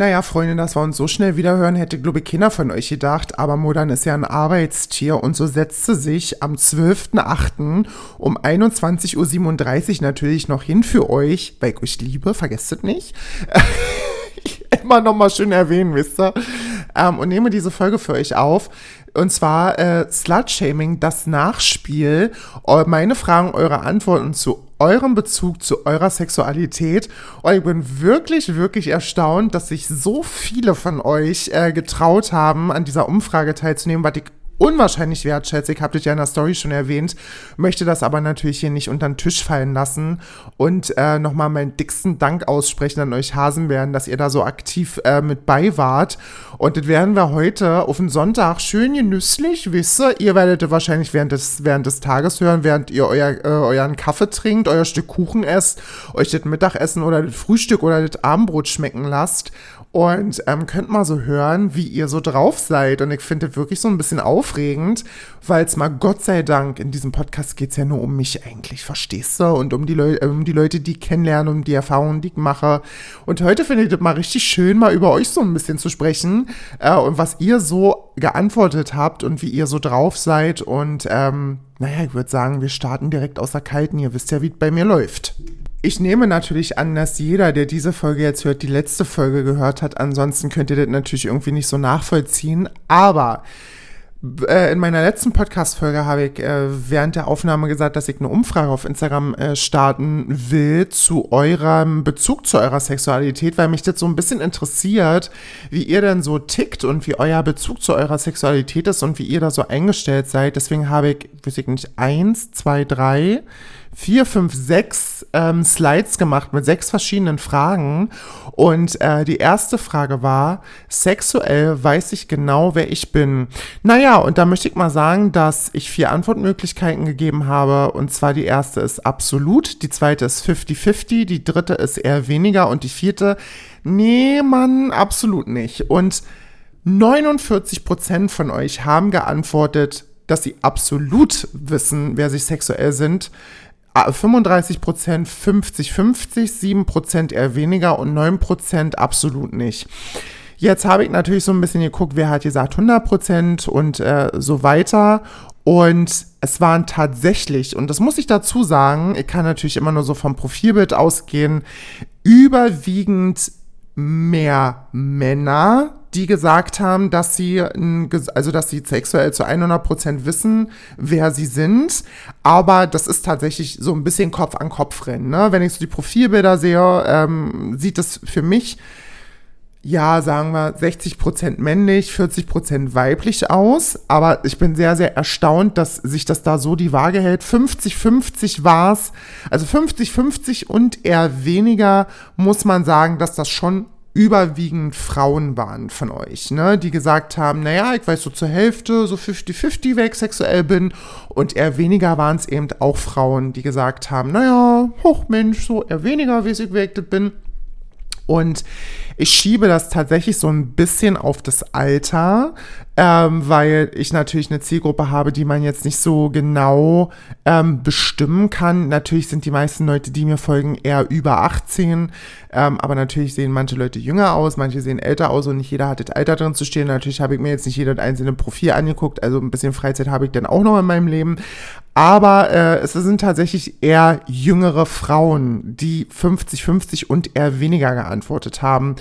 Naja, Freunde, dass wir uns so schnell wiederhören, hätte, glaube ich, keiner von euch gedacht. Aber Modern ist ja ein Arbeitstier und so setzte sich am 12.08. um 21.37 Uhr natürlich noch hin für euch, weil ich euch liebe, vergesst es nicht. Immer noch mal schön erwähnen, wisst ihr. Ähm, und nehme diese Folge für euch auf. Und zwar äh, Slut-Shaming, das Nachspiel. Meine Fragen, eure Antworten zu eurem Bezug zu eurer Sexualität. Und ich bin wirklich, wirklich erstaunt, dass sich so viele von euch äh, getraut haben, an dieser Umfrage teilzunehmen, was ich unwahrscheinlich wertschätze. Ich habe das ja in der Story schon erwähnt, möchte das aber natürlich hier nicht unter den Tisch fallen lassen und äh, nochmal meinen dicksten Dank aussprechen an euch Hasenbären, dass ihr da so aktiv äh, mit bei wart. Und das werden wir heute auf den Sonntag schön genüsslich, wisst ihr, ihr werdet wahrscheinlich während des, während des Tages hören, während ihr euer, äh, euren Kaffee trinkt, euer Stück Kuchen esst, euch das Mittagessen oder das Frühstück oder das Abendbrot schmecken lasst und ähm, könnt mal so hören, wie ihr so drauf seid. Und ich finde das wirklich so ein bisschen aufregend, weil es mal Gott sei Dank in diesem Podcast geht es ja nur um mich eigentlich, verstehst du? Und um die, Leu um die Leute, die ich kennenlerne, um die Erfahrungen, die ich mache. Und heute finde ich das mal richtig schön, mal über euch so ein bisschen zu sprechen äh, und was ihr so geantwortet habt und wie ihr so drauf seid. Und ähm, naja, ich würde sagen, wir starten direkt aus der Kalten. Ihr wisst ja, wie es bei mir läuft. Ich nehme natürlich an, dass jeder, der diese Folge jetzt hört, die letzte Folge gehört hat. Ansonsten könnt ihr das natürlich irgendwie nicht so nachvollziehen. Aber äh, in meiner letzten Podcast-Folge habe ich äh, während der Aufnahme gesagt, dass ich eine Umfrage auf Instagram äh, starten will zu eurem Bezug zu eurer Sexualität, weil mich das so ein bisschen interessiert, wie ihr denn so tickt und wie euer Bezug zu eurer Sexualität ist und wie ihr da so eingestellt seid. Deswegen habe ich, weiß ich nicht, eins, zwei, drei vier, fünf, sechs ähm, Slides gemacht mit sechs verschiedenen Fragen. Und äh, die erste Frage war, sexuell weiß ich genau, wer ich bin. Naja, und da möchte ich mal sagen, dass ich vier Antwortmöglichkeiten gegeben habe. Und zwar die erste ist absolut, die zweite ist 50-50, die dritte ist eher weniger und die vierte, nee, Mann, absolut nicht. Und 49 Prozent von euch haben geantwortet, dass sie absolut wissen, wer sie sexuell sind. 35 Prozent 50-50, 7 Prozent eher weniger und 9 Prozent absolut nicht. Jetzt habe ich natürlich so ein bisschen geguckt, wer hat gesagt 100 Prozent und äh, so weiter. Und es waren tatsächlich, und das muss ich dazu sagen, ich kann natürlich immer nur so vom Profilbild ausgehen, überwiegend mehr Männer, die gesagt haben, dass sie, also dass sie sexuell zu 100% wissen, wer sie sind. Aber das ist tatsächlich so ein bisschen Kopf an Kopf rennen. Ne? Wenn ich so die Profilbilder sehe, ähm, sieht es für mich, ja, sagen wir 60% männlich, 40% weiblich aus. Aber ich bin sehr, sehr erstaunt, dass sich das da so die Waage hält. 50-50 war es. Also 50-50 und eher weniger muss man sagen, dass das schon überwiegend Frauen waren von euch, ne, die gesagt haben, naja, ich weiß so zur Hälfte, so 50-50, wer ich sexuell bin. Und eher weniger waren es eben auch Frauen, die gesagt haben, naja, hoch Mensch, so eher weniger, wie ich wer bin. Und ich schiebe das tatsächlich so ein bisschen auf das Alter, ähm, weil ich natürlich eine Zielgruppe habe, die man jetzt nicht so genau ähm, bestimmen kann. Natürlich sind die meisten Leute, die mir folgen, eher über 18, ähm, aber natürlich sehen manche Leute jünger aus, manche sehen älter aus und nicht jeder hat das Alter drin zu stehen. Natürlich habe ich mir jetzt nicht jedes einzelne Profil angeguckt, also ein bisschen Freizeit habe ich dann auch noch in meinem Leben. Aber äh, es sind tatsächlich eher jüngere Frauen, die 50-50 und eher weniger geantwortet haben.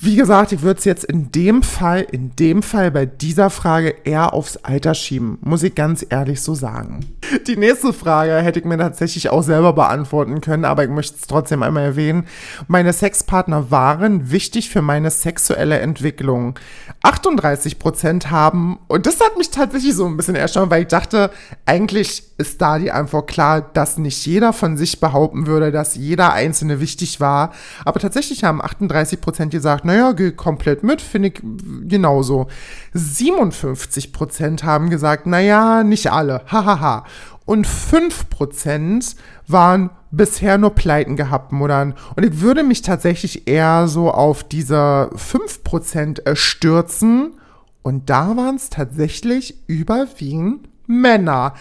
Wie gesagt, ich würde es jetzt in dem Fall, in dem Fall bei dieser Frage eher aufs Alter schieben, muss ich ganz ehrlich so sagen. Die nächste Frage hätte ich mir tatsächlich auch selber beantworten können, aber ich möchte es trotzdem einmal erwähnen. Meine Sexpartner waren wichtig für meine sexuelle Entwicklung. 38% haben, und das hat mich tatsächlich so ein bisschen erstaunt, weil ich dachte, eigentlich ist da die Antwort klar, dass nicht jeder von sich behaupten würde, dass jeder Einzelne wichtig war. Aber tatsächlich haben 38% gesagt, naja, geh komplett mit, finde ich genauso. 57% haben gesagt, naja, nicht alle, hahaha. Und 5% waren bisher nur Pleiten gehabt, Muttern. Und ich würde mich tatsächlich eher so auf diese 5% stürzen. Und da waren es tatsächlich überwiegend Männer.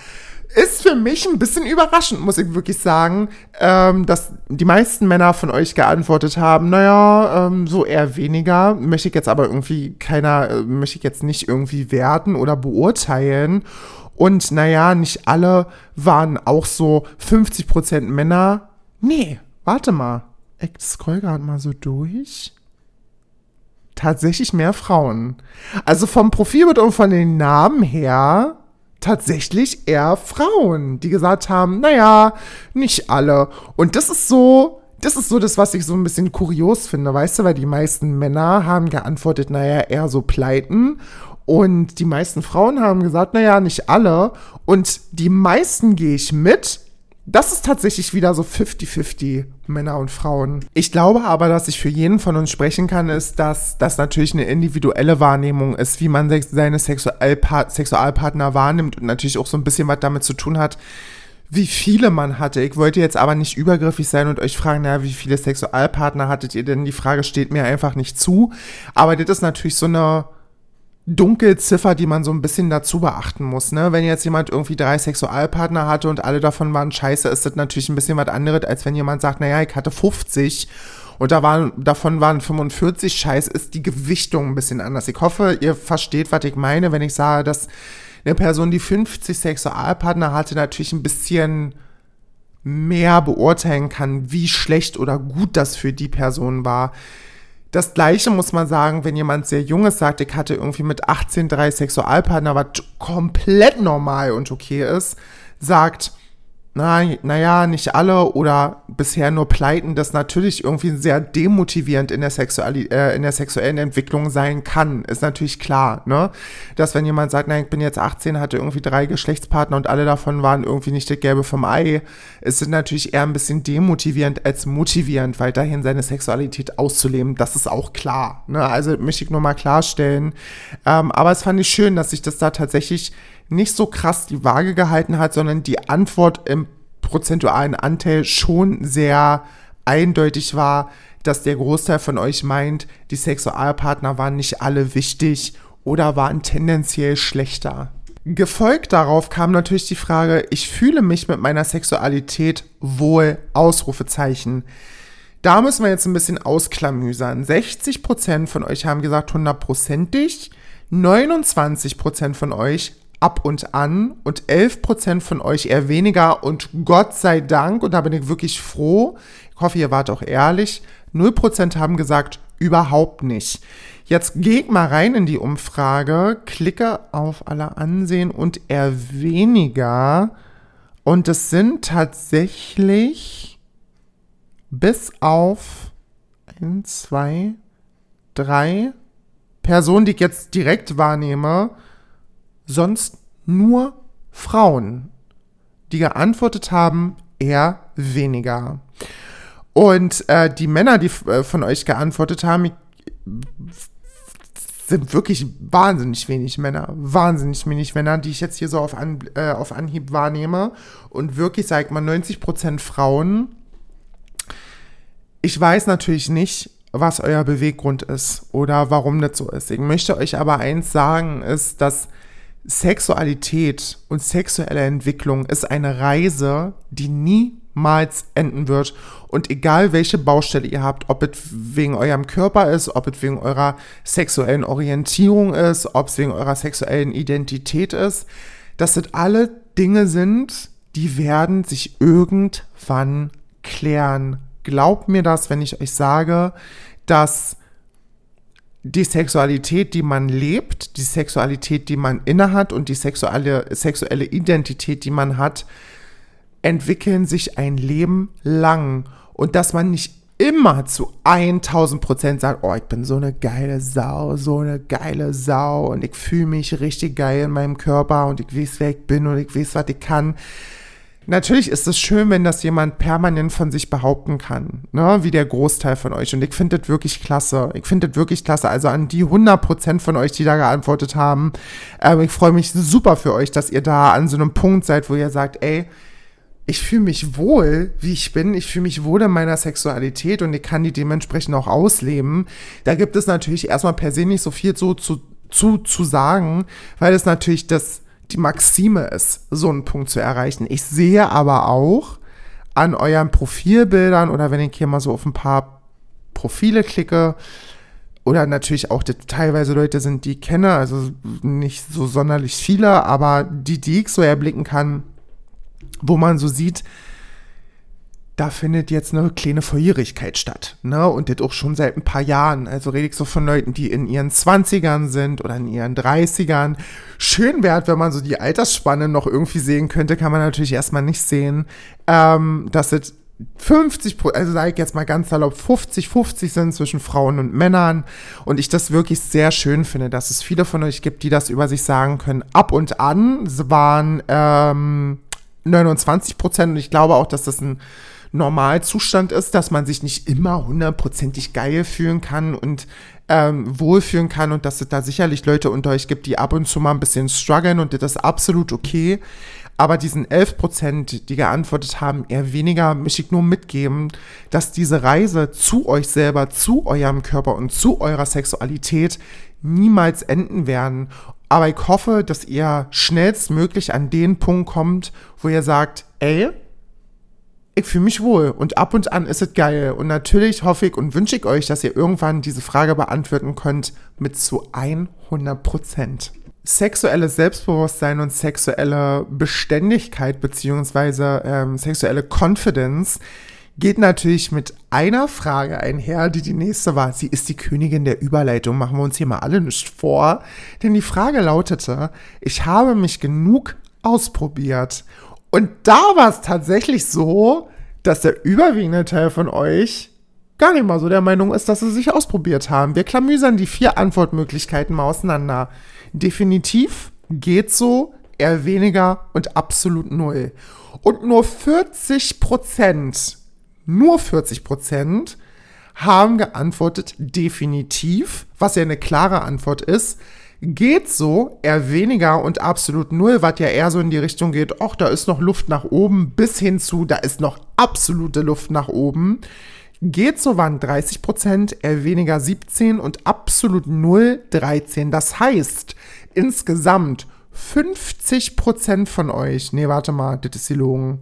Ist für mich ein bisschen überraschend, muss ich wirklich sagen, ähm, dass die meisten Männer von euch geantwortet haben, naja, ähm, so eher weniger, möchte ich jetzt aber irgendwie keiner, äh, möchte ich jetzt nicht irgendwie werten oder beurteilen. Und naja, nicht alle waren auch so 50% Männer. Nee, warte mal. Ich scroll gerade mal so durch tatsächlich mehr Frauen. Also vom Profilbild und von den Namen her tatsächlich eher Frauen, die gesagt haben, naja, nicht alle. Und das ist so, das ist so das, was ich so ein bisschen kurios finde, weißt du, weil die meisten Männer haben geantwortet, naja, eher so Pleiten. Und die meisten Frauen haben gesagt, naja, nicht alle. Und die meisten gehe ich mit, das ist tatsächlich wieder so 50-50 Männer und Frauen. Ich glaube aber, dass ich für jeden von uns sprechen kann, ist, dass das natürlich eine individuelle Wahrnehmung ist, wie man seine Sexualpa Sexualpartner wahrnimmt und natürlich auch so ein bisschen was damit zu tun hat, wie viele man hatte. Ich wollte jetzt aber nicht übergriffig sein und euch fragen, naja, wie viele Sexualpartner hattet ihr denn? Die Frage steht mir einfach nicht zu. Aber das ist natürlich so eine Dunkelziffer, die man so ein bisschen dazu beachten muss. Ne? Wenn jetzt jemand irgendwie drei Sexualpartner hatte und alle davon waren scheiße, ist das natürlich ein bisschen was anderes, als wenn jemand sagt, naja, ich hatte 50 und da waren, davon waren 45 scheiße, ist die Gewichtung ein bisschen anders. Ich hoffe, ihr versteht, was ich meine, wenn ich sage, dass eine Person, die 50 Sexualpartner hatte, natürlich ein bisschen mehr beurteilen kann, wie schlecht oder gut das für die Person war. Das gleiche muss man sagen, wenn jemand sehr junges sagt, ich hatte irgendwie mit 18 drei Sexualpartner, was komplett normal und okay ist, sagt, na, naja, nicht alle oder bisher nur pleiten, das natürlich irgendwie sehr demotivierend in der, Sexuali äh, in der sexuellen Entwicklung sein kann, ist natürlich klar, ne? Dass wenn jemand sagt, nein, ich bin jetzt 18, hatte irgendwie drei Geschlechtspartner und alle davon waren irgendwie nicht das Gelbe vom Ei, ist es natürlich eher ein bisschen demotivierend als motivierend, weiterhin seine Sexualität auszuleben. Das ist auch klar, ne? Also möchte ich nur mal klarstellen. Ähm, aber es fand ich schön, dass sich das da tatsächlich nicht so krass die Waage gehalten hat, sondern die Antwort im prozentualen Anteil schon sehr eindeutig war, dass der Großteil von euch meint, die Sexualpartner waren nicht alle wichtig oder waren tendenziell schlechter. Gefolgt darauf kam natürlich die Frage, ich fühle mich mit meiner Sexualität wohl, Ausrufezeichen. Da müssen wir jetzt ein bisschen ausklamüsern. 60% von euch haben gesagt hundertprozentig, 29% von euch ab und an und 11% von euch eher weniger und Gott sei Dank, und da bin ich wirklich froh, ich hoffe, ihr wart auch ehrlich, 0% haben gesagt, überhaupt nicht. Jetzt gehe ich mal rein in die Umfrage, klicke auf alle ansehen und eher weniger und es sind tatsächlich bis auf 1, 2, 3 Personen, die ich jetzt direkt wahrnehme, sonst nur Frauen, die geantwortet haben, eher weniger. Und äh, die Männer, die äh, von euch geantwortet haben, sind wirklich wahnsinnig wenig Männer. Wahnsinnig wenig Männer, die ich jetzt hier so auf, An äh, auf Anhieb wahrnehme. Und wirklich, sag mal, 90% Frauen. Ich weiß natürlich nicht, was euer Beweggrund ist oder warum das so ist. Ich möchte euch aber eins sagen, ist, dass Sexualität und sexuelle Entwicklung ist eine Reise, die niemals enden wird. Und egal welche Baustelle ihr habt, ob es wegen eurem Körper ist, ob es wegen eurer sexuellen Orientierung ist, ob es wegen eurer sexuellen Identität ist, das sind alle Dinge sind, die werden sich irgendwann klären. Glaubt mir das, wenn ich euch sage, dass die Sexualität, die man lebt, die Sexualität, die man innehat und die sexuelle, sexuelle Identität, die man hat, entwickeln sich ein Leben lang. Und dass man nicht immer zu 1000 Prozent sagt, oh, ich bin so eine geile Sau, so eine geile Sau und ich fühle mich richtig geil in meinem Körper und ich weiß, wer ich bin und ich weiß, was ich kann. Natürlich ist es schön, wenn das jemand permanent von sich behaupten kann, ne? wie der Großteil von euch. Und ich finde das wirklich klasse. Ich finde das wirklich klasse. Also an die 100% von euch, die da geantwortet haben. Äh, ich freue mich super für euch, dass ihr da an so einem Punkt seid, wo ihr sagt, ey, ich fühle mich wohl, wie ich bin. Ich fühle mich wohl in meiner Sexualität und ich kann die dementsprechend auch ausleben. Da gibt es natürlich erstmal per se nicht so viel zu, zu, zu sagen, weil es natürlich das die Maxime ist, so einen Punkt zu erreichen. Ich sehe aber auch an euren Profilbildern oder wenn ich hier mal so auf ein paar Profile klicke, oder natürlich auch teilweise Leute sind, die ich kenne, also nicht so sonderlich viele, aber die, die ich so erblicken kann, wo man so sieht, da findet jetzt eine kleine Verjährigkeit statt. Ne? Und das auch schon seit ein paar Jahren. Also rede ich so von Leuten, die in ihren 20ern sind oder in ihren 30ern. Schön wäre, wenn man so die Altersspanne noch irgendwie sehen könnte, kann man natürlich erstmal nicht sehen. Ähm, dass es 50%, also sage ich jetzt mal ganz salopp, 50, 50 sind zwischen Frauen und Männern. Und ich das wirklich sehr schön finde, dass es viele von euch gibt, die das über sich sagen können. Ab und an waren ähm, 29 Prozent. Und ich glaube auch, dass das ein Normalzustand ist, dass man sich nicht immer hundertprozentig geil fühlen kann und ähm, wohlfühlen kann und dass es da sicherlich Leute unter euch gibt, die ab und zu mal ein bisschen strugglen und das ist absolut okay. Aber diesen 11 Prozent, die geantwortet haben, eher weniger, möchte ich nur mitgeben, dass diese Reise zu euch selber, zu eurem Körper und zu eurer Sexualität niemals enden werden. Aber ich hoffe, dass ihr schnellstmöglich an den Punkt kommt, wo ihr sagt, ey, ich fühle mich wohl und ab und an ist es geil. Und natürlich hoffe ich und wünsche ich euch, dass ihr irgendwann diese Frage beantworten könnt mit zu 100 Prozent. Sexuelles Selbstbewusstsein und sexuelle Beständigkeit beziehungsweise ähm, sexuelle Confidence geht natürlich mit einer Frage einher, die die nächste war. Sie ist die Königin der Überleitung. Machen wir uns hier mal alle nicht vor. Denn die Frage lautete, ich habe mich genug ausprobiert und da war es tatsächlich so, dass der überwiegende Teil von euch gar nicht mal so der Meinung ist, dass sie sich ausprobiert haben. Wir klamüsern die vier Antwortmöglichkeiten mal auseinander. Definitiv, geht so, eher weniger und absolut null. Und nur 40 Prozent, nur 40 Prozent haben geantwortet definitiv, was ja eine klare Antwort ist geht so, eher weniger und absolut null, was ja eher so in die Richtung geht, ach, da ist noch Luft nach oben, bis hin zu, da ist noch absolute Luft nach oben. Geht so waren 30 Prozent, eher weniger 17 und absolut null 13. Das heißt, insgesamt 50 Prozent von euch, nee, warte mal, das ist die Logen.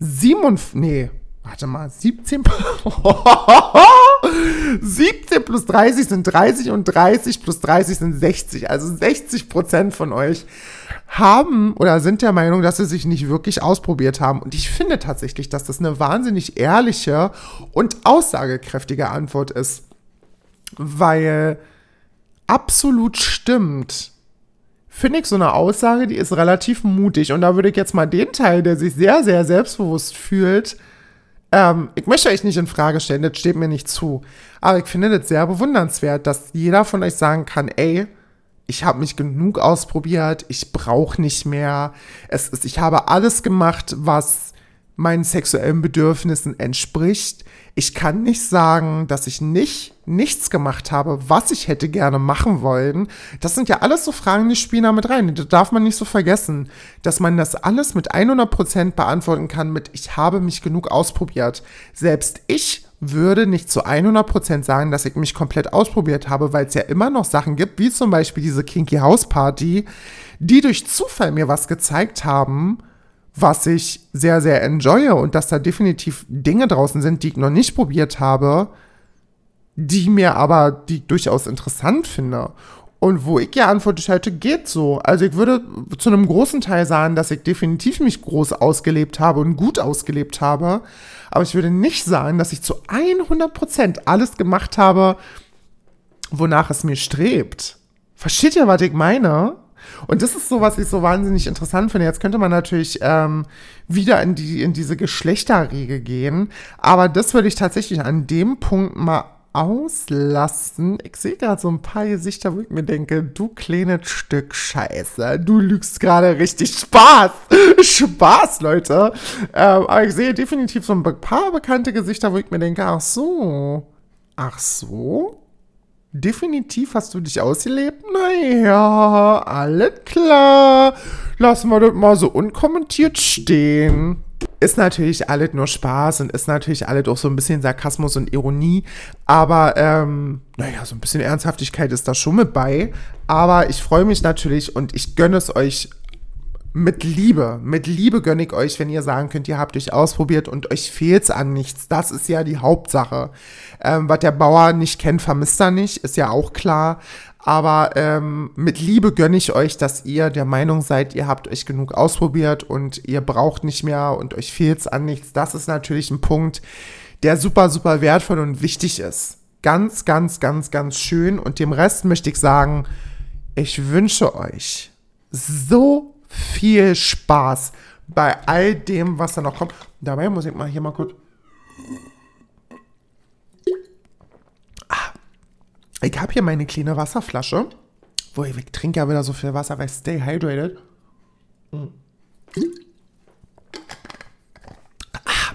7, nee, warte mal, 17, 17 plus 30 sind 30 und 30 plus 30 sind 60. Also 60 Prozent von euch haben oder sind der Meinung, dass sie sich nicht wirklich ausprobiert haben. Und ich finde tatsächlich, dass das eine wahnsinnig ehrliche und aussagekräftige Antwort ist. Weil absolut stimmt, finde ich so eine Aussage, die ist relativ mutig. Und da würde ich jetzt mal den Teil, der sich sehr, sehr selbstbewusst fühlt, ähm, ich möchte euch nicht in Frage stellen, das steht mir nicht zu. Aber ich finde das sehr bewundernswert, dass jeder von euch sagen kann, ey, ich habe mich genug ausprobiert, ich brauche nicht mehr. Es ist, ich habe alles gemacht, was meinen sexuellen Bedürfnissen entspricht. Ich kann nicht sagen, dass ich nicht nichts gemacht habe, was ich hätte gerne machen wollen. Das sind ja alles so Fragen, die spielen da mit rein. Das darf man nicht so vergessen, dass man das alles mit 100% beantworten kann mit ich habe mich genug ausprobiert. Selbst ich würde nicht zu 100% sagen, dass ich mich komplett ausprobiert habe, weil es ja immer noch Sachen gibt, wie zum Beispiel diese Kinky House Party, die durch Zufall mir was gezeigt haben, was ich sehr, sehr enjoye und dass da definitiv Dinge draußen sind, die ich noch nicht probiert habe, die mir aber, die ich durchaus interessant finde. Und wo ich ja antwortet hätte, geht so. Also ich würde zu einem großen Teil sagen, dass ich definitiv mich groß ausgelebt habe und gut ausgelebt habe. Aber ich würde nicht sagen, dass ich zu 100% alles gemacht habe, wonach es mir strebt. Versteht ihr, was ich meine? Und das ist so, was ich so wahnsinnig interessant finde. Jetzt könnte man natürlich ähm, wieder in, die, in diese Geschlechterriege gehen, aber das würde ich tatsächlich an dem Punkt mal auslassen. Ich sehe gerade so ein paar Gesichter, wo ich mir denke, du kleines Stück Scheiße, du lügst gerade richtig Spaß. Spaß, Leute. Ähm, aber ich sehe definitiv so ein paar bekannte Gesichter, wo ich mir denke, ach so, ach so, Definitiv hast du dich ausgelebt? Naja, alles klar. Lassen wir das mal so unkommentiert stehen. Ist natürlich alles nur Spaß und ist natürlich alles auch so ein bisschen Sarkasmus und Ironie. Aber, ähm, naja, so ein bisschen Ernsthaftigkeit ist da schon mit bei. Aber ich freue mich natürlich und ich gönne es euch mit Liebe, mit Liebe gönne ich euch, wenn ihr sagen könnt, ihr habt euch ausprobiert und euch fehlt's an nichts. Das ist ja die Hauptsache. Ähm, was der Bauer nicht kennt, vermisst er nicht, ist ja auch klar. Aber ähm, mit Liebe gönne ich euch, dass ihr der Meinung seid, ihr habt euch genug ausprobiert und ihr braucht nicht mehr und euch fehlt's an nichts. Das ist natürlich ein Punkt, der super, super wertvoll und wichtig ist. Ganz, ganz, ganz, ganz schön. Und dem Rest möchte ich sagen, ich wünsche euch so viel Spaß bei all dem, was da noch kommt. Dabei muss ich mal hier mal kurz. Ah, ich habe hier meine kleine Wasserflasche. Wo ich, ich trinke ja wieder so viel Wasser, weil stay hydrated. Ah,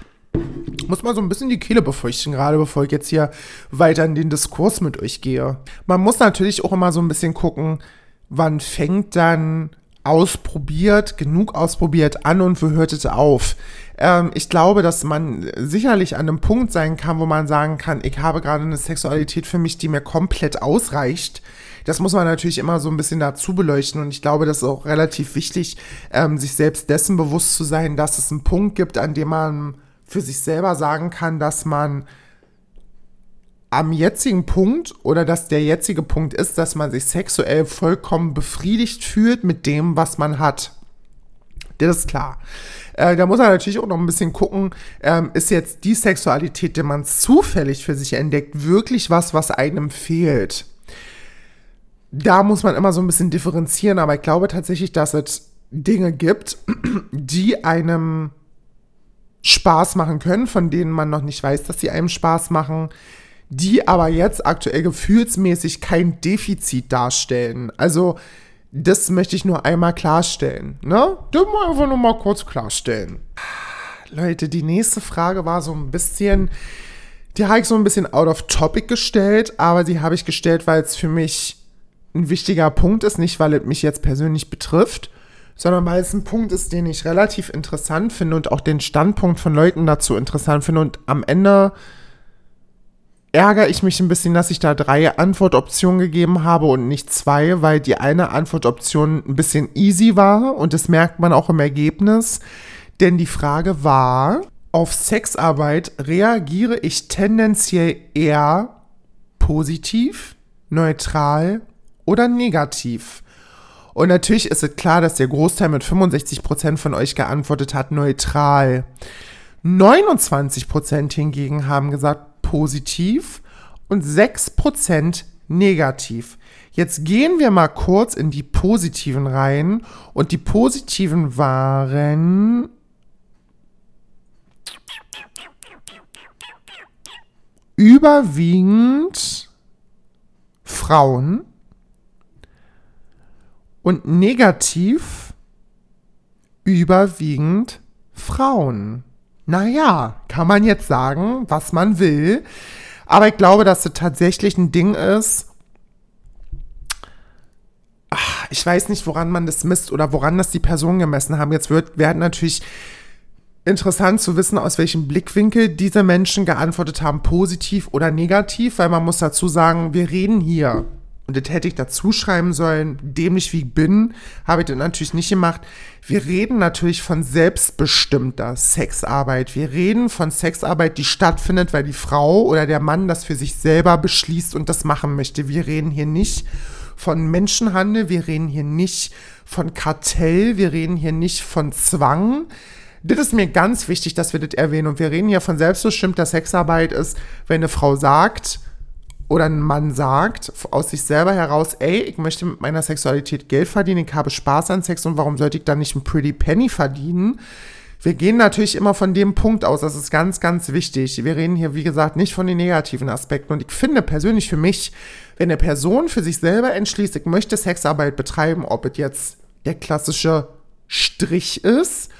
muss mal so ein bisschen die Kehle befeuchten, gerade bevor ich jetzt hier weiter in den Diskurs mit euch gehe. Man muss natürlich auch immer so ein bisschen gucken, wann fängt dann ausprobiert, genug ausprobiert an und wo hört auf? Ähm, ich glaube, dass man sicherlich an einem Punkt sein kann, wo man sagen kann, ich habe gerade eine Sexualität für mich, die mir komplett ausreicht. Das muss man natürlich immer so ein bisschen dazu beleuchten und ich glaube, das ist auch relativ wichtig, ähm, sich selbst dessen bewusst zu sein, dass es einen Punkt gibt, an dem man für sich selber sagen kann, dass man am jetzigen Punkt oder dass der jetzige Punkt ist, dass man sich sexuell vollkommen befriedigt fühlt mit dem, was man hat. Das ist klar. Äh, da muss man natürlich auch noch ein bisschen gucken, ähm, ist jetzt die Sexualität, die man zufällig für sich entdeckt, wirklich was, was einem fehlt? Da muss man immer so ein bisschen differenzieren, aber ich glaube tatsächlich, dass es Dinge gibt, die einem Spaß machen können, von denen man noch nicht weiß, dass sie einem Spaß machen, die aber jetzt aktuell gefühlsmäßig kein Defizit darstellen. Also, das möchte ich nur einmal klarstellen. Ne? Das mal einfach nur mal kurz klarstellen. Leute, die nächste Frage war so ein bisschen, die habe ich so ein bisschen out of topic gestellt, aber die habe ich gestellt, weil es für mich ein wichtiger Punkt ist, nicht weil es mich jetzt persönlich betrifft, sondern weil es ein Punkt ist, den ich relativ interessant finde und auch den Standpunkt von Leuten dazu interessant finde und am Ende ärgere ich mich ein bisschen, dass ich da drei Antwortoptionen gegeben habe und nicht zwei, weil die eine Antwortoption ein bisschen easy war und das merkt man auch im Ergebnis. Denn die Frage war, auf Sexarbeit reagiere ich tendenziell eher positiv, neutral oder negativ. Und natürlich ist es klar, dass der Großteil mit 65% von euch geantwortet hat, neutral. 29% hingegen haben gesagt, positiv und 6% negativ. Jetzt gehen wir mal kurz in die positiven rein und die positiven waren überwiegend Frauen und negativ überwiegend Frauen naja, kann man jetzt sagen, was man will. Aber ich glaube, dass es tatsächlich ein Ding ist. Ach, ich weiß nicht, woran man das misst oder woran das die Personen gemessen haben. Jetzt wird, werden natürlich interessant zu wissen, aus welchem Blickwinkel diese Menschen geantwortet haben, positiv oder negativ, weil man muss dazu sagen, wir reden hier und das hätte ich dazu schreiben sollen, dämlich wie ich bin, habe ich das natürlich nicht gemacht. Wir reden natürlich von selbstbestimmter Sexarbeit. Wir reden von Sexarbeit, die stattfindet, weil die Frau oder der Mann das für sich selber beschließt und das machen möchte. Wir reden hier nicht von Menschenhandel, wir reden hier nicht von Kartell, wir reden hier nicht von Zwang. Das ist mir ganz wichtig, dass wir das erwähnen. Und wir reden hier von selbstbestimmter Sexarbeit ist, wenn eine Frau sagt, oder ein Mann sagt aus sich selber heraus, ey, ich möchte mit meiner Sexualität Geld verdienen, ich habe Spaß an Sex und warum sollte ich dann nicht ein Pretty Penny verdienen? Wir gehen natürlich immer von dem Punkt aus, das ist ganz, ganz wichtig. Wir reden hier, wie gesagt, nicht von den negativen Aspekten. Und ich finde persönlich für mich, wenn eine Person für sich selber entschließt, ich möchte Sexarbeit betreiben, ob es jetzt der klassische Strich ist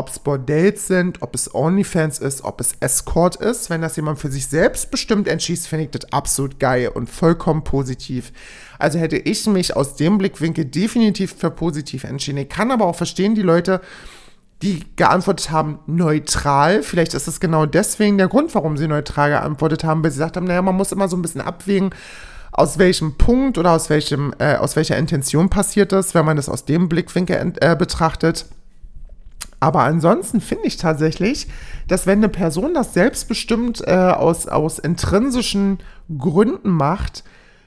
ob es Bordells sind, ob es OnlyFans ist, ob es Escort ist. Wenn das jemand für sich selbst bestimmt entschließt, finde ich das absolut geil und vollkommen positiv. Also hätte ich mich aus dem Blickwinkel definitiv für positiv entschieden. Ich kann aber auch verstehen, die Leute, die geantwortet haben, neutral. Vielleicht ist es genau deswegen der Grund, warum sie neutral geantwortet haben, weil sie gesagt haben, naja, man muss immer so ein bisschen abwägen, aus welchem Punkt oder aus welchem, äh, aus welcher Intention passiert das, wenn man das aus dem Blickwinkel äh, betrachtet. Aber ansonsten finde ich tatsächlich, dass wenn eine Person das selbstbestimmt äh, aus, aus intrinsischen Gründen macht,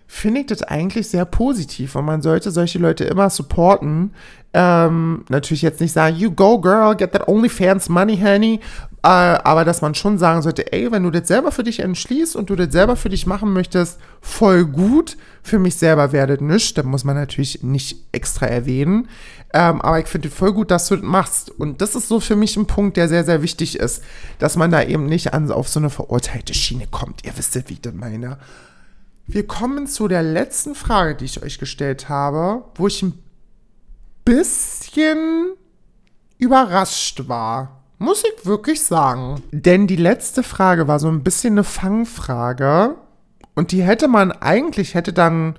finde ich das eigentlich sehr positiv und man sollte solche Leute immer supporten. Ähm, natürlich jetzt nicht sagen, you go girl, get that OnlyFans money, honey, äh, aber dass man schon sagen sollte, ey, wenn du das selber für dich entschließt und du das selber für dich machen möchtest, voll gut. Für mich selber werdet nichts, das muss man natürlich nicht extra erwähnen. Ähm, aber ich finde voll gut, dass du das machst. Und das ist so für mich ein Punkt, der sehr, sehr wichtig ist, dass man da eben nicht an, auf so eine verurteilte Schiene kommt. Ihr wisst wie ich das meine. Wir kommen zu der letzten Frage, die ich euch gestellt habe, wo ich ein bisschen überrascht war. Muss ich wirklich sagen. Denn die letzte Frage war so ein bisschen eine Fangfrage. Und die hätte man eigentlich, hätte dann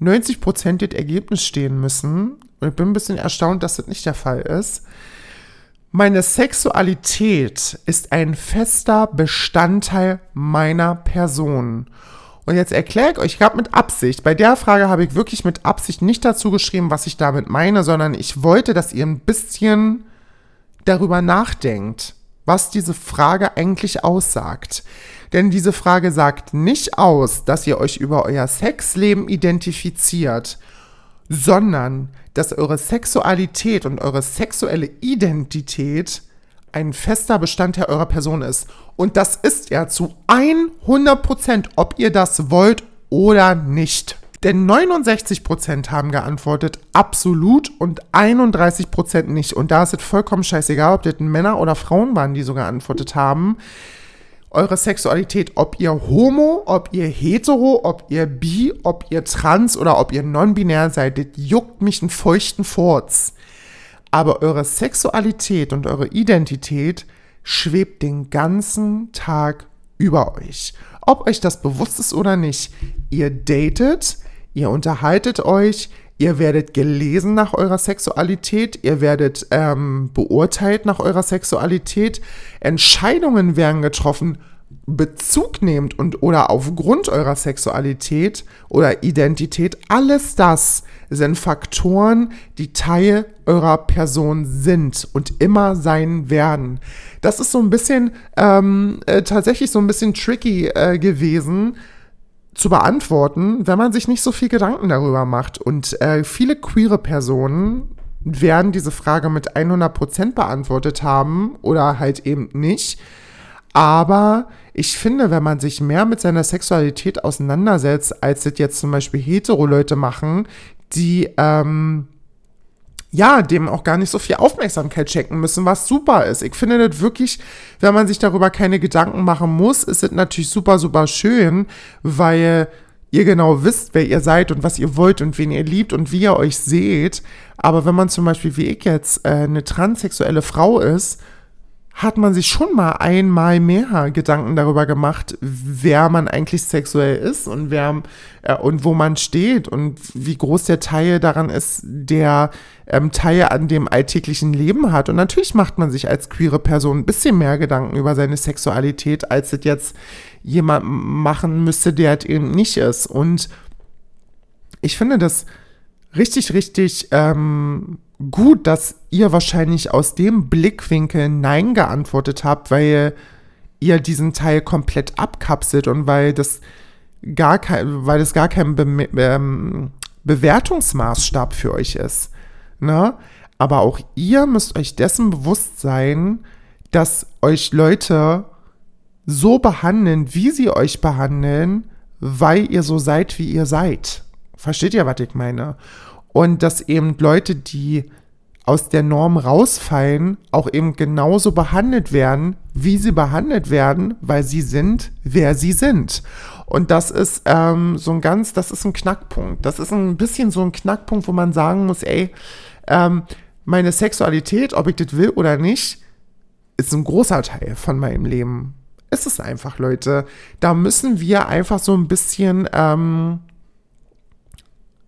90% das Ergebnis stehen müssen. Und ich bin ein bisschen erstaunt, dass das nicht der Fall ist. Meine Sexualität ist ein fester Bestandteil meiner Person. Und jetzt erkläre ich euch, ich habe mit Absicht, bei der Frage habe ich wirklich mit Absicht nicht dazu geschrieben, was ich damit meine, sondern ich wollte, dass ihr ein bisschen darüber nachdenkt, was diese Frage eigentlich aussagt. Denn diese Frage sagt nicht aus, dass ihr euch über euer Sexleben identifiziert, sondern dass eure Sexualität und eure sexuelle Identität ein fester Bestandteil eurer Person ist. Und das ist ja zu 100 Prozent, ob ihr das wollt oder nicht. Denn 69% haben geantwortet absolut und 31% nicht. Und da ist es vollkommen scheißegal, ob das Männer oder Frauen waren, die so geantwortet haben. Eure Sexualität, ob ihr homo, ob ihr hetero, ob ihr bi, ob ihr trans oder ob ihr non-binär seid, juckt mich einen feuchten Furz. Aber eure Sexualität und eure Identität schwebt den ganzen Tag über euch. Ob euch das bewusst ist oder nicht, ihr datet, Ihr unterhaltet euch, ihr werdet gelesen nach eurer Sexualität, ihr werdet ähm, beurteilt nach eurer Sexualität, Entscheidungen werden getroffen, Bezug nehmt und oder aufgrund eurer Sexualität oder Identität, alles das sind Faktoren, die Teil eurer Person sind und immer sein werden. Das ist so ein bisschen ähm, äh, tatsächlich so ein bisschen tricky äh, gewesen, zu beantworten, wenn man sich nicht so viel Gedanken darüber macht. Und äh, viele queere Personen werden diese Frage mit 100% beantwortet haben oder halt eben nicht. Aber ich finde, wenn man sich mehr mit seiner Sexualität auseinandersetzt, als das jetzt zum Beispiel hetero-Leute machen, die ähm, ja, dem auch gar nicht so viel Aufmerksamkeit schenken müssen, was super ist. Ich finde das wirklich, wenn man sich darüber keine Gedanken machen muss, ist es natürlich super, super schön, weil ihr genau wisst, wer ihr seid und was ihr wollt und wen ihr liebt und wie ihr euch seht. Aber wenn man zum Beispiel wie ich jetzt äh, eine transsexuelle Frau ist, hat man sich schon mal einmal mehr Gedanken darüber gemacht, wer man eigentlich sexuell ist und wer äh, und wo man steht und wie groß der Teil daran ist, der ähm, Teil an dem alltäglichen Leben hat. Und natürlich macht man sich als queere Person ein bisschen mehr Gedanken über seine Sexualität, als es jetzt jemand machen müsste, der es eben nicht ist. Und ich finde das richtig, richtig ähm, gut, dass ihr wahrscheinlich aus dem Blickwinkel Nein geantwortet habt, weil ihr diesen Teil komplett abkapselt und weil das gar kein, weil das gar kein Be ähm, Bewertungsmaßstab für euch ist. Ne? Aber auch ihr müsst euch dessen bewusst sein, dass euch Leute so behandeln, wie sie euch behandeln, weil ihr so seid, wie ihr seid. Versteht ihr, was ich meine? Und dass eben Leute, die aus der Norm rausfallen, auch eben genauso behandelt werden, wie sie behandelt werden, weil sie sind, wer sie sind. Und das ist ähm, so ein ganz, das ist ein Knackpunkt. Das ist ein bisschen so ein Knackpunkt, wo man sagen muss, ey, ähm, meine Sexualität, ob ich das will oder nicht, ist ein großer Teil von meinem Leben. Ist es einfach, Leute. Da müssen wir einfach so ein bisschen ähm,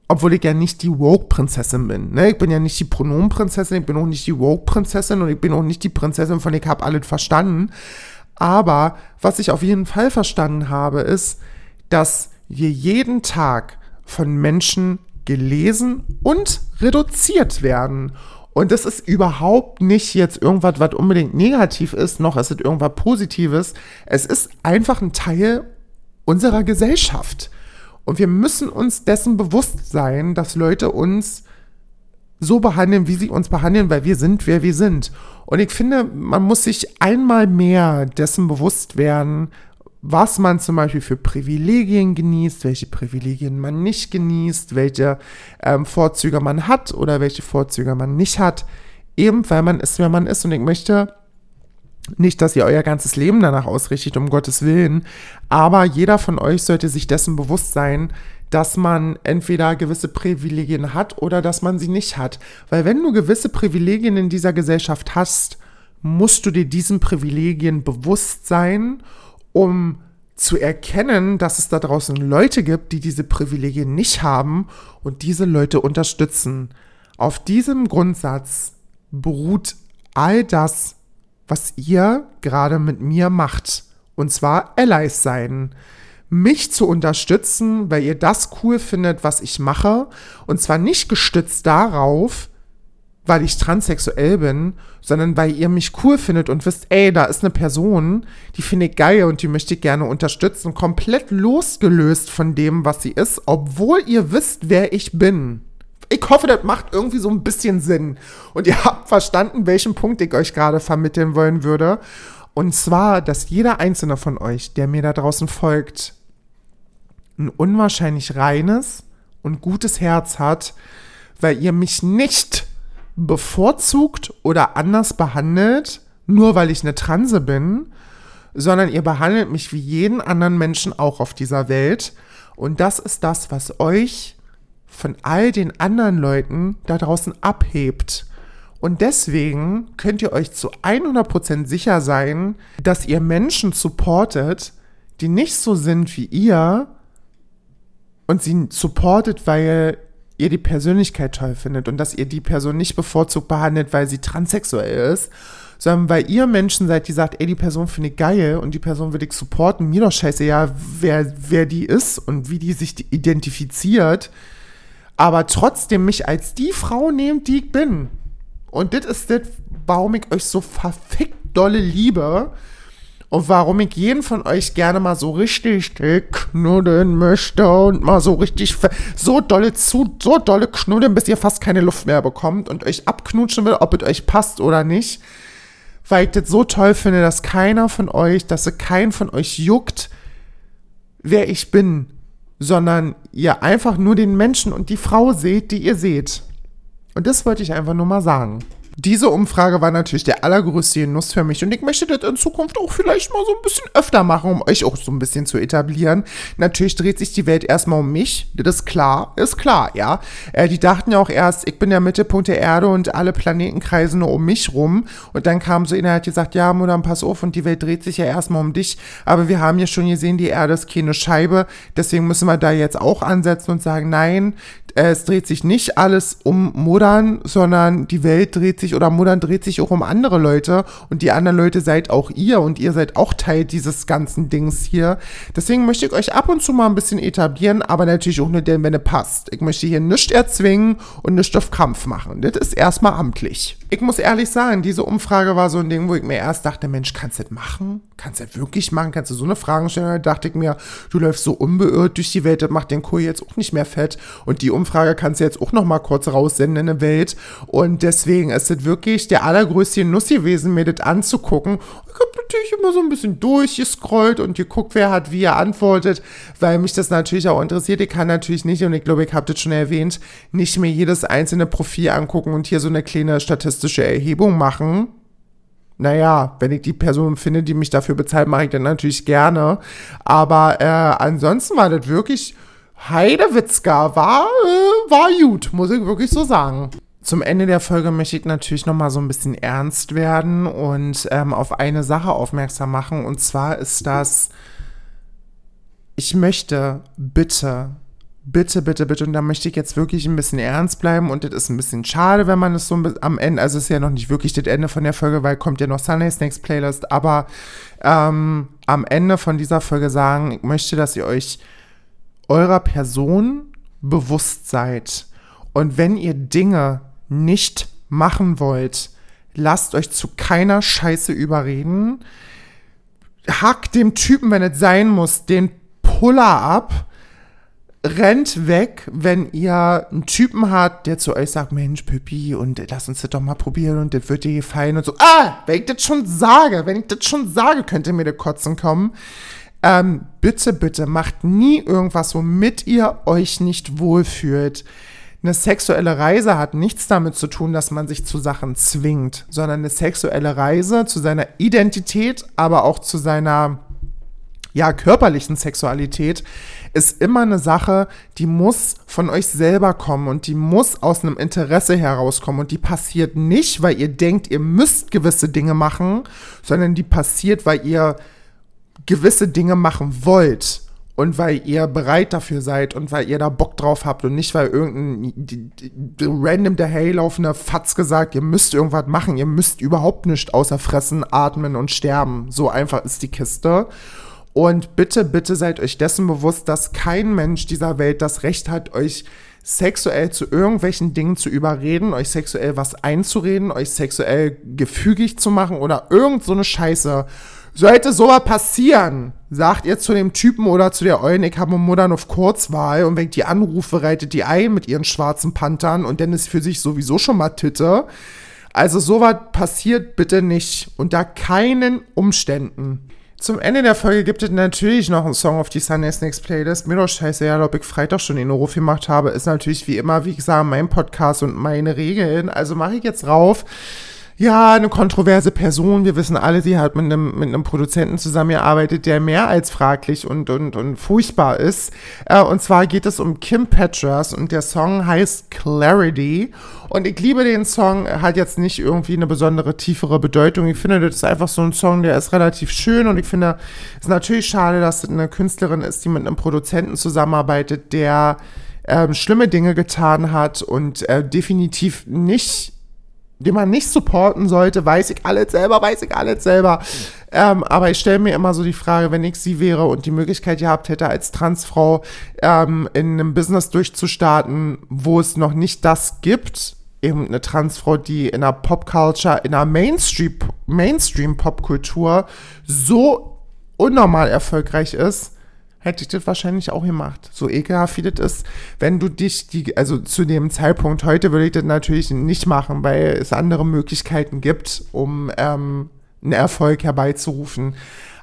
obwohl ich ja nicht die Woke-Prinzessin bin. Ne? Ich bin ja nicht die Pronomen-Prinzessin, ich bin auch nicht die Woke-Prinzessin und ich bin auch nicht die Prinzessin von ich habe alles verstanden. Aber was ich auf jeden Fall verstanden habe, ist, dass wir jeden Tag von Menschen gelesen und reduziert werden. Und das ist überhaupt nicht jetzt irgendwas, was unbedingt negativ ist, noch ist es irgendwas Positives. Es ist einfach ein Teil unserer Gesellschaft. Und wir müssen uns dessen bewusst sein, dass Leute uns so behandeln, wie sie uns behandeln, weil wir sind, wer wir sind. Und ich finde, man muss sich einmal mehr dessen bewusst werden, was man zum Beispiel für Privilegien genießt, welche Privilegien man nicht genießt, welche ähm, Vorzüge man hat oder welche Vorzüge man nicht hat, eben weil man ist, wer man ist. Und ich möchte nicht, dass ihr euer ganzes Leben danach ausrichtet, um Gottes Willen, aber jeder von euch sollte sich dessen bewusst sein, dass man entweder gewisse Privilegien hat oder dass man sie nicht hat. Weil wenn du gewisse Privilegien in dieser Gesellschaft hast, musst du dir diesen Privilegien bewusst sein um zu erkennen, dass es da draußen Leute gibt, die diese Privilegien nicht haben und diese Leute unterstützen. Auf diesem Grundsatz beruht all das, was ihr gerade mit mir macht. Und zwar Allies sein. Mich zu unterstützen, weil ihr das cool findet, was ich mache. Und zwar nicht gestützt darauf, weil ich transsexuell bin, sondern weil ihr mich cool findet und wisst, ey, da ist eine Person, die finde ich geil und die möchte ich gerne unterstützen, komplett losgelöst von dem, was sie ist, obwohl ihr wisst, wer ich bin. Ich hoffe, das macht irgendwie so ein bisschen Sinn. Und ihr habt verstanden, welchen Punkt ich euch gerade vermitteln wollen würde. Und zwar, dass jeder einzelne von euch, der mir da draußen folgt, ein unwahrscheinlich reines und gutes Herz hat, weil ihr mich nicht bevorzugt oder anders behandelt, nur weil ich eine Transe bin, sondern ihr behandelt mich wie jeden anderen Menschen auch auf dieser Welt. Und das ist das, was euch von all den anderen Leuten da draußen abhebt. Und deswegen könnt ihr euch zu 100% sicher sein, dass ihr Menschen supportet, die nicht so sind wie ihr und sie supportet, weil ihr die Persönlichkeit toll findet und dass ihr die Person nicht bevorzugt behandelt, weil sie transsexuell ist, sondern weil ihr Menschen seid, die sagt, ey, die Person finde ich geil und die Person will ich supporten, mir doch scheiße, ja, wer, wer die ist und wie die sich identifiziert, aber trotzdem mich als die Frau nehmt, die ich bin. Und das ist das, warum ich euch so verfickt dolle liebe und warum ich jeden von euch gerne mal so richtig knuddeln möchte und mal so richtig so dolle zu, so dolle knuddeln, bis ihr fast keine Luft mehr bekommt und euch abknutschen will, ob es euch passt oder nicht. Weil ich das so toll finde, dass keiner von euch, dass es kein von euch juckt, wer ich bin, sondern ihr einfach nur den Menschen und die Frau seht, die ihr seht. Und das wollte ich einfach nur mal sagen. Diese Umfrage war natürlich der allergrößte Genuss für mich und ich möchte das in Zukunft auch vielleicht mal so ein bisschen öfter machen, um euch auch so ein bisschen zu etablieren. Natürlich dreht sich die Welt erstmal um mich, das ist klar, ist klar, ja. Äh, die dachten ja auch erst, ich bin der Mittelpunkt der Erde und alle Planeten kreisen nur um mich rum und dann kam so innerhalb gesagt, ja, Mutter, pass auf und die Welt dreht sich ja erstmal um dich, aber wir haben ja schon gesehen, die Erde ist keine Scheibe, deswegen müssen wir da jetzt auch ansetzen und sagen, nein, es dreht sich nicht alles um Modern, sondern die Welt dreht sich oder Modern dreht sich auch um andere Leute und die anderen Leute seid auch ihr und ihr seid auch Teil dieses ganzen Dings hier. Deswegen möchte ich euch ab und zu mal ein bisschen etablieren, aber natürlich auch nur denn, wenn es passt. Ich möchte hier nichts erzwingen und nichts auf Kampf machen. Das ist erstmal amtlich. Ich muss ehrlich sagen, diese Umfrage war so ein Ding, wo ich mir erst dachte, Mensch, kannst du das machen? Kannst du das wirklich machen? Kannst du so eine Frage stellen? Da dachte ich mir, du läufst so unbeirrt durch die Welt, das macht den Kohl jetzt auch nicht mehr fett. Und die Umfrage kannst du jetzt auch noch mal kurz raussenden in der Welt. Und deswegen ist es wirklich der allergrößte Nuss gewesen, mir das anzugucken. Ich habe natürlich immer so ein bisschen durchgescrollt und geguckt, wer hat wie er antwortet, weil mich das natürlich auch interessiert. Ich kann natürlich nicht, und ich glaube, ich habe das schon erwähnt, nicht mehr jedes einzelne Profil angucken und hier so eine kleine statistische Erhebung machen naja, wenn ich die Person finde, die mich dafür bezahlt, mache ich dann natürlich gerne. Aber äh, ansonsten war das wirklich Heidewitzka, war, äh, war gut, muss ich wirklich so sagen. Zum Ende der Folge möchte ich natürlich noch mal so ein bisschen ernst werden und ähm, auf eine Sache aufmerksam machen. Und zwar ist das, ich möchte bitte bitte, bitte, bitte, und da möchte ich jetzt wirklich ein bisschen ernst bleiben und das ist ein bisschen schade, wenn man es so am Ende, also es ist ja noch nicht wirklich das Ende von der Folge, weil kommt ja noch Sunday Snakes Playlist, aber ähm, am Ende von dieser Folge sagen, ich möchte, dass ihr euch eurer Person bewusst seid und wenn ihr Dinge nicht machen wollt, lasst euch zu keiner Scheiße überreden. Hackt dem Typen, wenn es sein muss, den Puller ab rennt weg, wenn ihr einen Typen habt, der zu euch sagt, Mensch, Püppi, und lass uns das doch mal probieren und das wird dir gefallen und so. Ah, wenn ich das schon sage, wenn ich das schon sage, könnt ihr mir der Kotzen kommen. Ähm, bitte, bitte, macht nie irgendwas, womit ihr euch nicht wohlfühlt. Eine sexuelle Reise hat nichts damit zu tun, dass man sich zu Sachen zwingt, sondern eine sexuelle Reise zu seiner Identität, aber auch zu seiner ja, körperlichen Sexualität ist immer eine Sache, die muss von euch selber kommen und die muss aus einem Interesse herauskommen. Und die passiert nicht, weil ihr denkt, ihr müsst gewisse Dinge machen, sondern die passiert, weil ihr gewisse Dinge machen wollt und weil ihr bereit dafür seid und weil ihr da Bock drauf habt und nicht, weil irgendein die, die, random daherlaufender Fatz gesagt, ihr müsst irgendwas machen, ihr müsst überhaupt nichts außer fressen, atmen und sterben. So einfach ist die Kiste. Und bitte, bitte seid euch dessen bewusst, dass kein Mensch dieser Welt das Recht hat, euch sexuell zu irgendwelchen Dingen zu überreden, euch sexuell was einzureden, euch sexuell gefügig zu machen oder irgend so eine Scheiße. Sollte sowas passieren, sagt ihr zu dem Typen oder zu der Eulen, ich habe Muttern auf Kurzwahl und wenn die Anrufe, reitet die ein mit ihren schwarzen Panthern und dann ist für sich sowieso schon mal Titte. Also sowas passiert bitte nicht unter keinen Umständen. Zum Ende der Folge gibt es natürlich noch einen Song auf die Sunday Snakes Playlist. Mir doch scheiße, ja, ob ich Freitag schon den Ruf gemacht habe, ist natürlich wie immer, wie gesagt, mein Podcast und meine Regeln. Also mache ich jetzt rauf ja, eine kontroverse Person. Wir wissen alle, sie hat mit einem, mit einem Produzenten zusammengearbeitet, der mehr als fraglich und, und, und furchtbar ist. Äh, und zwar geht es um Kim Petras und der Song heißt Clarity. Und ich liebe den Song, hat jetzt nicht irgendwie eine besondere tiefere Bedeutung. Ich finde, das ist einfach so ein Song, der ist relativ schön und ich finde, es ist natürlich schade, dass es eine Künstlerin ist, die mit einem Produzenten zusammenarbeitet, der ähm, schlimme Dinge getan hat und äh, definitiv nicht den man nicht supporten sollte, weiß ich alles selber, weiß ich alles selber. Ähm, aber ich stelle mir immer so die Frage, wenn ich sie wäre und die Möglichkeit gehabt hätte, als Transfrau ähm, in einem Business durchzustarten, wo es noch nicht das gibt, eben eine Transfrau, die in der Popculture, in der Mainstream, Mainstream-Popkultur so unnormal erfolgreich ist, hätte ich das wahrscheinlich auch gemacht. So ekelhaft wie das ist, wenn du dich, die, also zu dem Zeitpunkt heute würde ich das natürlich nicht machen, weil es andere Möglichkeiten gibt, um ähm, einen Erfolg herbeizurufen.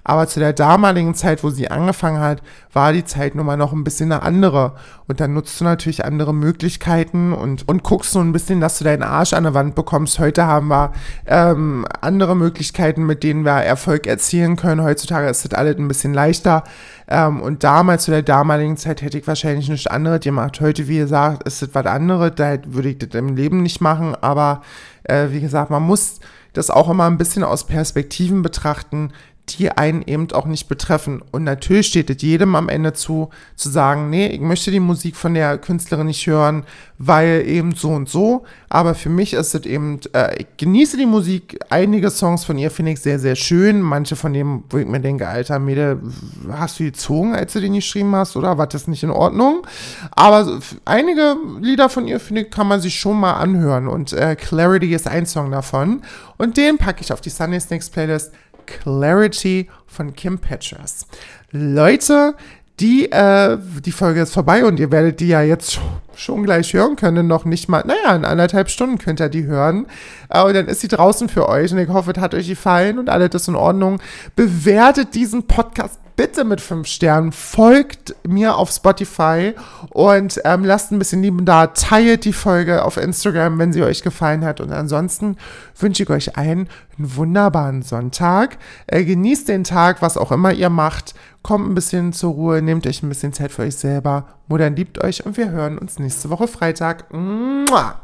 Aber zu der damaligen Zeit, wo sie angefangen hat, war die Zeit nun mal noch ein bisschen eine andere. Und dann nutzt du natürlich andere Möglichkeiten und, und guckst so ein bisschen, dass du deinen Arsch an der Wand bekommst. Heute haben wir ähm, andere Möglichkeiten, mit denen wir Erfolg erzielen können. Heutzutage ist das alles ein bisschen leichter. Ähm, und damals, zu der damaligen Zeit, hätte ich wahrscheinlich nichts anderes gemacht. Heute, wie gesagt, ist das was anderes. Da würde ich das im Leben nicht machen. Aber äh, wie gesagt, man muss das auch immer ein bisschen aus Perspektiven betrachten, die einen eben auch nicht betreffen. Und natürlich steht es jedem am Ende zu, zu sagen, nee, ich möchte die Musik von der Künstlerin nicht hören, weil eben so und so. Aber für mich ist es eben, äh, ich genieße die Musik. Einige Songs von ihr finde ich sehr, sehr schön. Manche von denen, wo ich mir denke, Alter, Mädel, hast du die gezogen, als du nicht geschrieben hast, oder war das nicht in Ordnung? Aber einige Lieder von ihr, finde ich, kann man sich schon mal anhören. Und äh, Clarity ist ein Song davon. Und den packe ich auf die Sunday Snakes Playlist. Clarity von Kim Petras. Leute, die, äh, die Folge ist vorbei und ihr werdet die ja jetzt schon gleich hören können, noch nicht mal, naja, in anderthalb Stunden könnt ihr die hören. Äh, und dann ist sie draußen für euch und ich hoffe, es hat euch gefallen und alles ist in Ordnung. Bewertet diesen Podcast bitte mit fünf Sternen, folgt mir auf Spotify und ähm, lasst ein bisschen Lieben da, teilt die Folge auf Instagram, wenn sie euch gefallen hat und ansonsten wünsche ich euch einen, einen wunderbaren Sonntag. Äh, genießt den Tag, was auch immer ihr macht, kommt ein bisschen zur Ruhe, nehmt euch ein bisschen Zeit für euch selber, Muttern liebt euch und wir hören uns nächste Woche Freitag. Mua!